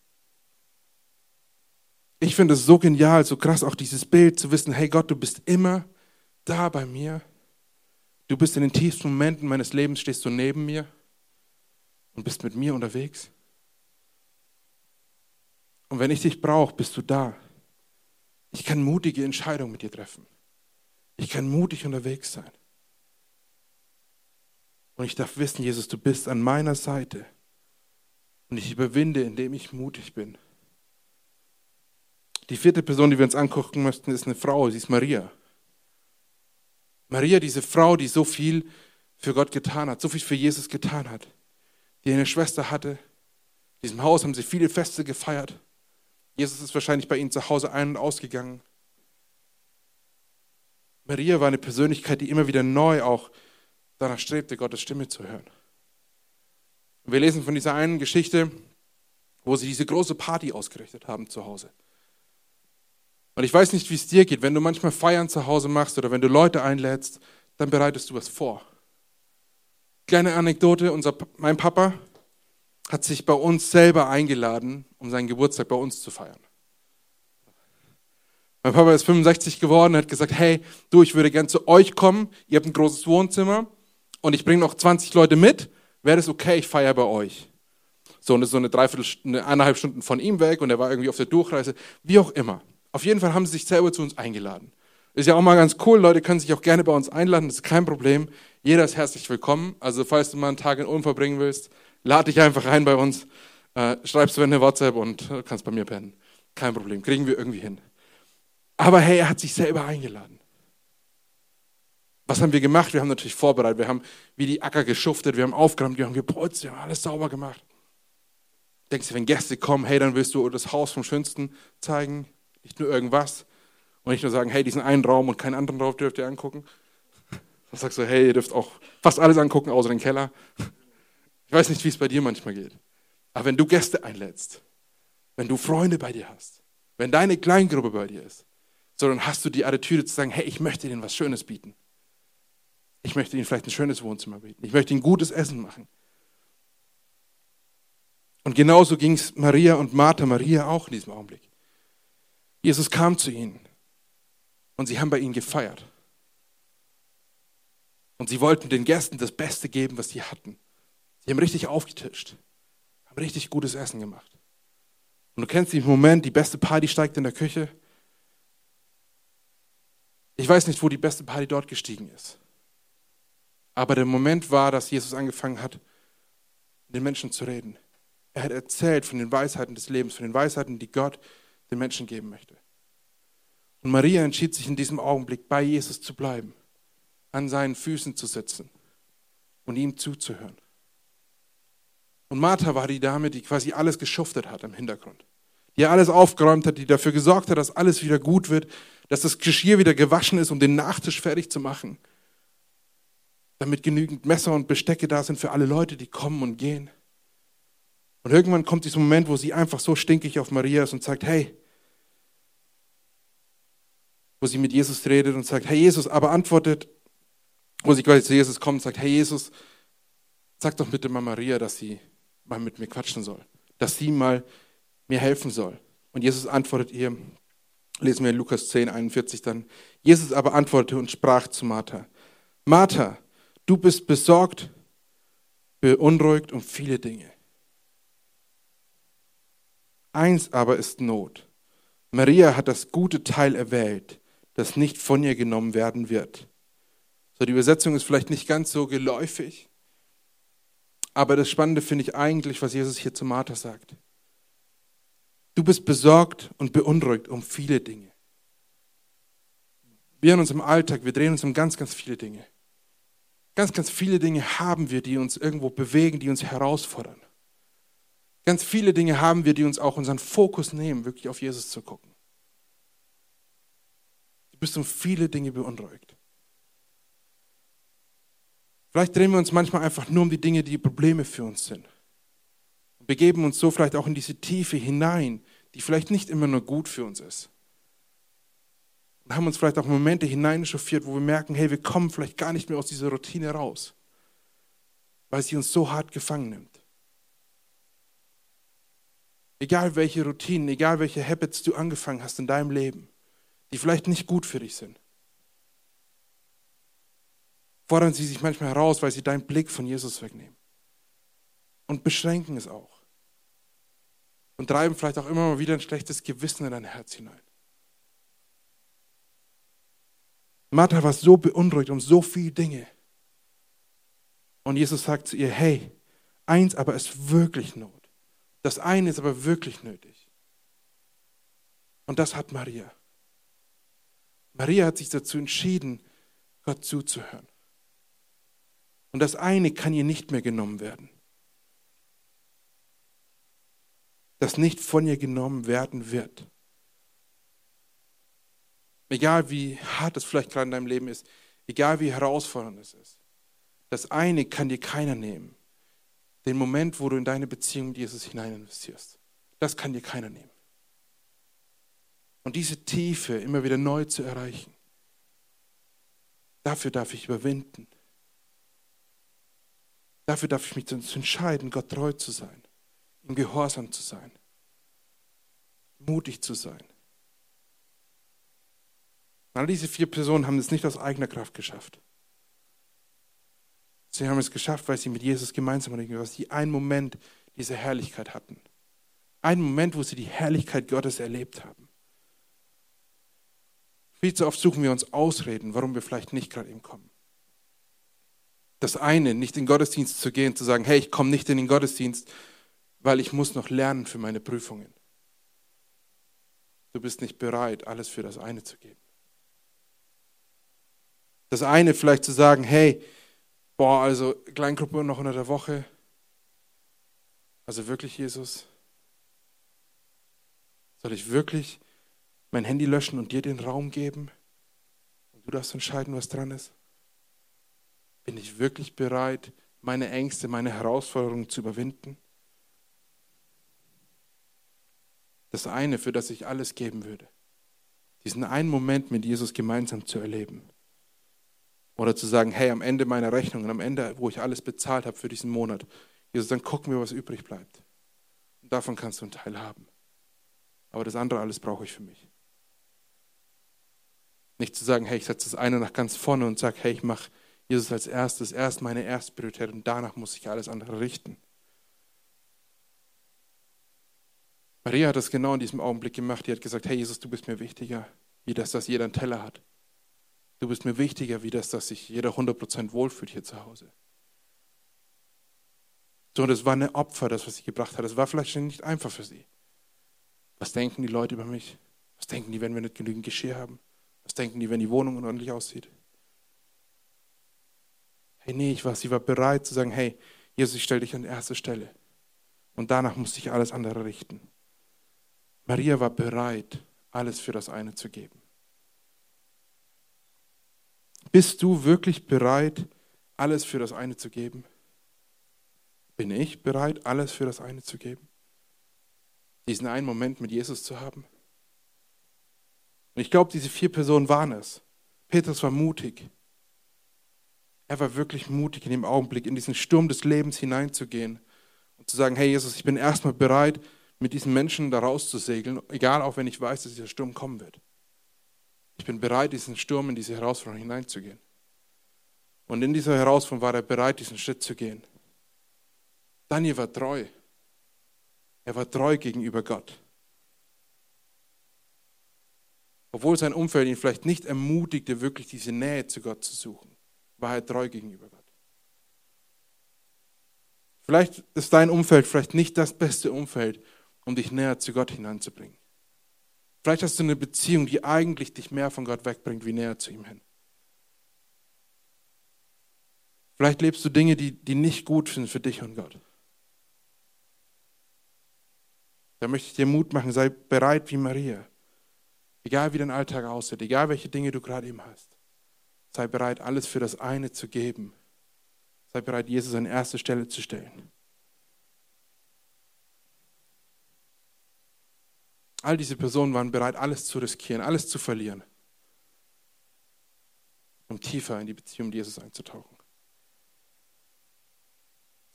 Ich finde es so genial, so krass auch dieses Bild zu wissen, hey Gott, du bist immer da bei mir. Du bist in den tiefsten Momenten meines Lebens, stehst du neben mir und bist mit mir unterwegs. Und wenn ich dich brauche, bist du da. Ich kann mutige Entscheidungen mit dir treffen. Ich kann mutig unterwegs sein. Und ich darf wissen, Jesus, du bist an meiner Seite. Und ich überwinde, indem ich mutig bin. Die vierte Person, die wir uns angucken möchten, ist eine Frau, sie ist Maria. Maria, diese Frau, die so viel für Gott getan hat, so viel für Jesus getan hat, die eine Schwester hatte. In diesem Haus haben sie viele Feste gefeiert. Jesus ist wahrscheinlich bei ihnen zu Hause ein- und ausgegangen. Maria war eine Persönlichkeit, die immer wieder neu auch danach strebte, Gottes Stimme zu hören. Und wir lesen von dieser einen Geschichte, wo sie diese große Party ausgerichtet haben zu Hause. Und ich weiß nicht, wie es dir geht, wenn du manchmal Feiern zu Hause machst oder wenn du Leute einlädst, dann bereitest du was vor. Kleine Anekdote, unser, mein Papa hat sich bei uns selber eingeladen, um seinen Geburtstag bei uns zu feiern. Mein Papa ist 65 geworden, hat gesagt, hey, du, ich würde gern zu euch kommen, ihr habt ein großes Wohnzimmer und ich bringe noch 20 Leute mit, wäre das okay, ich feiere bei euch. So, und so eine Dreiviertel, eineinhalb Stunden von ihm weg und er war irgendwie auf der Durchreise, wie auch immer. Auf jeden Fall haben sie sich selber zu uns eingeladen. Ist ja auch mal ganz cool, Leute können sich auch gerne bei uns einladen, das ist kein Problem. Jeder ist herzlich willkommen. Also falls du mal einen Tag in Ulm verbringen willst, lade dich einfach rein bei uns, äh, schreibst du eine WhatsApp und äh, kannst bei mir pennen. Kein Problem, kriegen wir irgendwie hin. Aber hey, er hat sich selber eingeladen. Was haben wir gemacht? Wir haben natürlich vorbereitet. Wir haben wie die Acker geschuftet, wir haben aufgeräumt, wir haben geputzt, wir haben alles sauber gemacht. Denkst du, wenn Gäste kommen, hey, dann willst du das Haus vom Schönsten zeigen? Nicht nur irgendwas. Und nicht nur sagen, hey, diesen einen Raum und keinen anderen Raum dürft ihr angucken. Dann sagst du, hey, ihr dürft auch fast alles angucken, außer den Keller. Ich weiß nicht, wie es bei dir manchmal geht. Aber wenn du Gäste einlädst, wenn du Freunde bei dir hast, wenn deine Kleingruppe bei dir ist, so dann hast du die Attitüde zu sagen, hey, ich möchte ihnen was Schönes bieten. Ich möchte ihnen vielleicht ein schönes Wohnzimmer bieten. Ich möchte ihnen gutes Essen machen. Und genauso ging es Maria und Martha, Maria auch in diesem Augenblick. Jesus kam zu ihnen und sie haben bei ihnen gefeiert. Und sie wollten den Gästen das Beste geben, was sie hatten. Sie haben richtig aufgetischt, haben richtig gutes Essen gemacht. Und du kennst den Moment, die beste Party steigt in der Küche. Ich weiß nicht, wo die beste Party dort gestiegen ist. Aber der Moment war, dass Jesus angefangen hat, den Menschen zu reden. Er hat erzählt von den Weisheiten des Lebens, von den Weisheiten, die Gott den Menschen geben möchte. Und Maria entschied sich in diesem Augenblick, bei Jesus zu bleiben, an seinen Füßen zu sitzen und ihm zuzuhören. Und Martha war die Dame, die quasi alles geschuftet hat im Hintergrund. Die alles aufgeräumt hat, die dafür gesorgt hat, dass alles wieder gut wird, dass das Geschirr wieder gewaschen ist, um den Nachtisch fertig zu machen. Damit genügend Messer und Bestecke da sind für alle Leute, die kommen und gehen. Und irgendwann kommt dieser Moment, wo sie einfach so stinkig auf Maria ist und sagt, hey, wo sie mit Jesus redet und sagt, hey Jesus, aber antwortet, wo sie quasi zu Jesus kommt und sagt, hey Jesus, sag doch bitte mal Maria, dass sie mal mit mir quatschen soll, dass sie mal mir helfen soll. Und Jesus antwortet ihr, lesen wir Lukas 10, 41 dann, Jesus aber antwortete und sprach zu Martha, Martha, du bist besorgt, beunruhigt um viele Dinge. Eins aber ist Not. Maria hat das gute Teil erwählt, das nicht von ihr genommen werden wird. So, die Übersetzung ist vielleicht nicht ganz so geläufig, aber das Spannende finde ich eigentlich, was Jesus hier zu Martha sagt. Du bist besorgt und beunruhigt um viele Dinge. Wir in unserem Alltag, wir drehen uns um ganz, ganz viele Dinge. Ganz, ganz viele Dinge haben wir, die uns irgendwo bewegen, die uns herausfordern. Ganz viele Dinge haben wir, die uns auch unseren Fokus nehmen, wirklich auf Jesus zu gucken. Du bist um viele Dinge beunruhigt. Vielleicht drehen wir uns manchmal einfach nur um die Dinge, die Probleme für uns sind. Und begeben uns so vielleicht auch in diese Tiefe hinein, die vielleicht nicht immer nur gut für uns ist. Und haben uns vielleicht auch Momente hineinchauffiert, wo wir merken, hey, wir kommen vielleicht gar nicht mehr aus dieser Routine raus, weil sie uns so hart gefangen nimmt. Egal welche Routinen, egal welche Habits du angefangen hast in deinem Leben, die vielleicht nicht gut für dich sind, fordern sie sich manchmal heraus, weil sie deinen Blick von Jesus wegnehmen. Und beschränken es auch. Und treiben vielleicht auch immer mal wieder ein schlechtes Gewissen in dein Herz hinein. Martha war so beunruhigt um so viele Dinge. Und Jesus sagt zu ihr, hey, eins aber ist wirklich Not. Das eine ist aber wirklich nötig. Und das hat Maria. Maria hat sich dazu entschieden, Gott zuzuhören. Und das eine kann ihr nicht mehr genommen werden. Das nicht von ihr genommen werden wird. Egal wie hart es vielleicht gerade in deinem Leben ist, egal wie herausfordernd es ist. Das eine kann dir keiner nehmen. Den Moment, wo du in deine Beziehung mit Jesus hinein investierst. Das kann dir keiner nehmen. Und diese Tiefe immer wieder neu zu erreichen, dafür darf ich überwinden. Dafür darf ich mich dazu entscheiden, Gott treu zu sein, ihm gehorsam zu sein, mutig zu sein. All diese vier Personen haben es nicht aus eigener Kraft geschafft. Sie haben es geschafft, weil sie mit Jesus gemeinsam waren, weil sie einen Moment diese Herrlichkeit hatten. Einen Moment, wo sie die Herrlichkeit Gottes erlebt haben. Viel zu oft suchen wir uns Ausreden, warum wir vielleicht nicht gerade eben kommen. Das eine, nicht in den Gottesdienst zu gehen, zu sagen, hey, ich komme nicht in den Gottesdienst, weil ich muss noch lernen für meine Prüfungen. Du bist nicht bereit, alles für das eine zu geben. Das eine vielleicht zu sagen, hey, boah, also Kleingruppe noch unter der Woche. Also wirklich, Jesus? Soll ich wirklich mein Handy löschen und dir den Raum geben? Und du darfst entscheiden, was dran ist? Bin ich wirklich bereit, meine Ängste, meine Herausforderungen zu überwinden? Das eine, für das ich alles geben würde. Diesen einen Moment mit Jesus gemeinsam zu erleben. Oder zu sagen, hey, am Ende meiner Rechnung, am Ende, wo ich alles bezahlt habe für diesen Monat, Jesus, dann gucken wir, was übrig bleibt. Und davon kannst du einen Teil haben. Aber das andere alles brauche ich für mich. Nicht zu sagen, hey, ich setze das eine nach ganz vorne und sage, hey, ich mache Jesus als erstes, erst meine Erstpriorität und danach muss ich alles andere richten. Maria hat das genau in diesem Augenblick gemacht. Die hat gesagt, hey Jesus, du bist mir wichtiger, wie das, dass jeder einen Teller hat. Du bist mir wichtiger, wie das, dass sich jeder 100% wohlfühlt hier zu Hause. So, das war ein Opfer, das, was sie gebracht hat. Das war vielleicht nicht einfach für sie. Was denken die Leute über mich? Was denken die, wenn wir nicht genügend Geschirr haben? Was denken die, wenn die Wohnung unordentlich aussieht? Hey, nee, ich war, sie war bereit zu sagen, hey, Jesus, ich stelle dich an erste Stelle. Und danach musste ich alles andere richten. Maria war bereit, alles für das eine zu geben. Bist du wirklich bereit, alles für das eine zu geben? Bin ich bereit, alles für das eine zu geben? Diesen einen Moment mit Jesus zu haben? Und ich glaube, diese vier Personen waren es. Petrus war mutig. Er war wirklich mutig in dem Augenblick, in diesen Sturm des Lebens hineinzugehen und zu sagen, hey Jesus, ich bin erstmal bereit, mit diesen Menschen da rauszusegeln, egal auch wenn ich weiß, dass dieser Sturm kommen wird. Ich bin bereit, diesen Sturm, in diese Herausforderung hineinzugehen. Und in dieser Herausforderung war er bereit, diesen Schritt zu gehen. Daniel war treu. Er war treu gegenüber Gott. Obwohl sein Umfeld ihn vielleicht nicht ermutigte, wirklich diese Nähe zu Gott zu suchen war er treu gegenüber Gott. Vielleicht ist dein Umfeld vielleicht nicht das beste Umfeld, um dich näher zu Gott hinanzubringen. Vielleicht hast du eine Beziehung, die eigentlich dich mehr von Gott wegbringt, wie näher zu ihm hin. Vielleicht lebst du Dinge, die, die nicht gut sind für dich und Gott. Da möchte ich dir Mut machen, sei bereit wie Maria. Egal wie dein Alltag aussieht, egal welche Dinge du gerade eben hast. Sei bereit, alles für das eine zu geben. Sei bereit, Jesus an erste Stelle zu stellen. All diese Personen waren bereit, alles zu riskieren, alles zu verlieren, um tiefer in die Beziehung mit Jesus einzutauchen.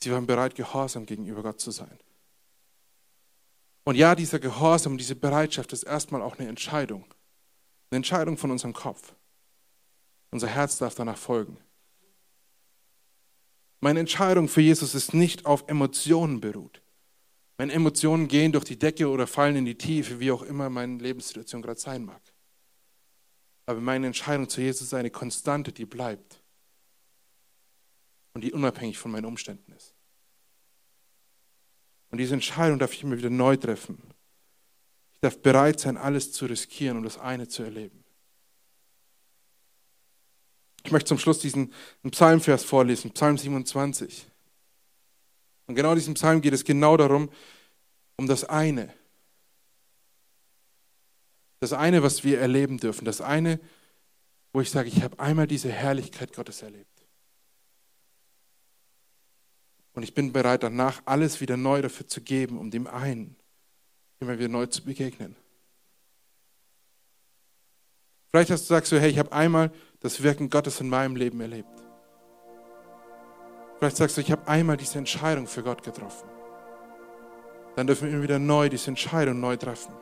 Sie waren bereit, gehorsam gegenüber Gott zu sein. Und ja, dieser Gehorsam, diese Bereitschaft ist erstmal auch eine Entscheidung. Eine Entscheidung von unserem Kopf. Unser Herz darf danach folgen. Meine Entscheidung für Jesus ist nicht auf Emotionen beruht. Meine Emotionen gehen durch die Decke oder fallen in die Tiefe, wie auch immer meine Lebenssituation gerade sein mag. Aber meine Entscheidung zu Jesus ist eine Konstante, die bleibt und die unabhängig von meinen Umständen ist. Und diese Entscheidung darf ich immer wieder neu treffen. Ich darf bereit sein, alles zu riskieren, um das eine zu erleben. Ich möchte zum Schluss diesen Psalmvers vorlesen, Psalm 27. Und genau diesem Psalm geht es genau darum, um das eine. Das eine, was wir erleben dürfen. Das eine, wo ich sage, ich habe einmal diese Herrlichkeit Gottes erlebt. Und ich bin bereit, danach alles wieder neu dafür zu geben, um dem einen immer wieder neu zu begegnen. Vielleicht hast du sagst du, hey, ich habe einmal das Wirken Gottes in meinem Leben erlebt. Vielleicht sagst du, ich habe einmal diese Entscheidung für Gott getroffen. Dann dürfen wir immer wieder neu diese Entscheidung neu treffen.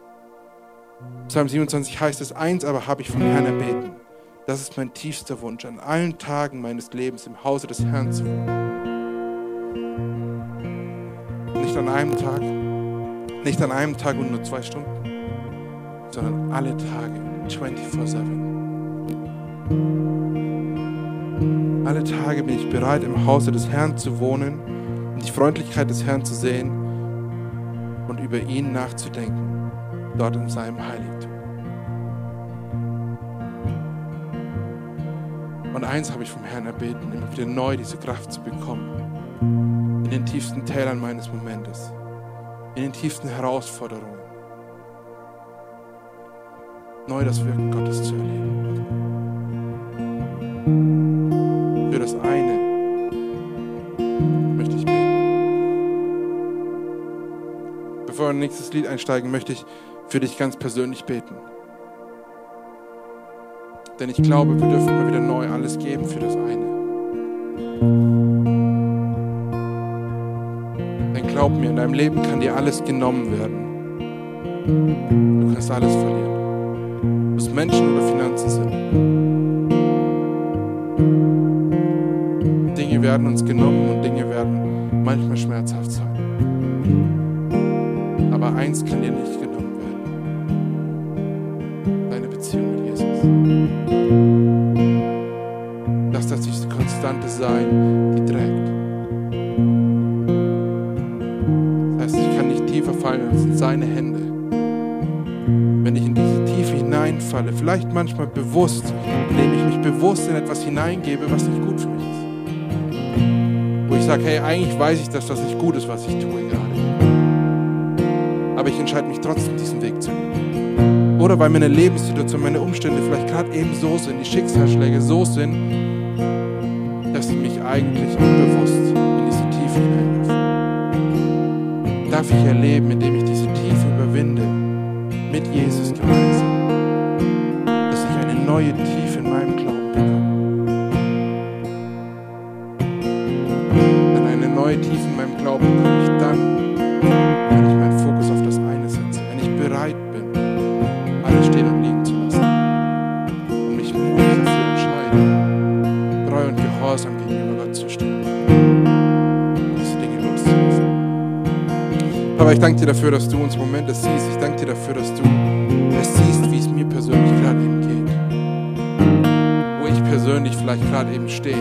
Psalm 27 heißt es, eins aber habe ich vom Herrn erbeten. Das ist mein tiefster Wunsch, an allen Tagen meines Lebens im Hause des Herrn zu wohnen nicht an einem Tag, nicht an einem Tag und nur zwei Stunden, sondern alle Tage, 24-7. Alle Tage bin ich bereit, im Hause des Herrn zu wohnen, um die Freundlichkeit des Herrn zu sehen und über ihn nachzudenken, dort in seinem Heiligtum. Und eins habe ich vom Herrn erbeten, immer wieder neu diese Kraft zu bekommen in den tiefsten Tälern meines Momentes, in den tiefsten Herausforderungen, neu das Wirken Gottes zu erleben. Bevor wir in nächstes Lied einsteigen, möchte ich für dich ganz persönlich beten. Denn ich glaube, wir dürfen immer wieder neu alles geben für das eine. glaub mir, in deinem Leben kann dir alles genommen werden. Du kannst alles verlieren. Ob es Menschen oder Finanzen sind. Dinge werden uns genommen und Dinge werden manchmal schmerzhaft sein. Aber eins kann dir nicht genommen werden. Deine Beziehung mit Jesus. Lass das diese Konstante sein, die trägt. fallen und es sind seine Hände. Wenn ich in diese Tiefe hineinfalle, vielleicht manchmal bewusst, indem ich mich bewusst in etwas hineingebe, was nicht gut für mich ist. Wo ich sage, hey, eigentlich weiß ich, dass das nicht gut ist, was ich tue gerade. Aber ich entscheide mich trotzdem, diesen Weg zu gehen. Oder weil meine Lebenssituation, meine Umstände vielleicht gerade eben so sind, die Schicksalsschläge so sind, dass sie mich eigentlich unbewusst in diese Tiefe hineinwerfen darf ich erleben, indem ich diese Tiefe überwinde, mit Jesus gemeinsam, dass ich eine neue Tiefe in meinem Glauben bekomme. Denn eine neue Tiefe in meinem Glauben bekomme dir dafür, dass du unsere Momente siehst. Ich danke dir dafür, dass du es siehst, wie es mir persönlich gerade eben geht. Wo ich persönlich vielleicht gerade eben stehe,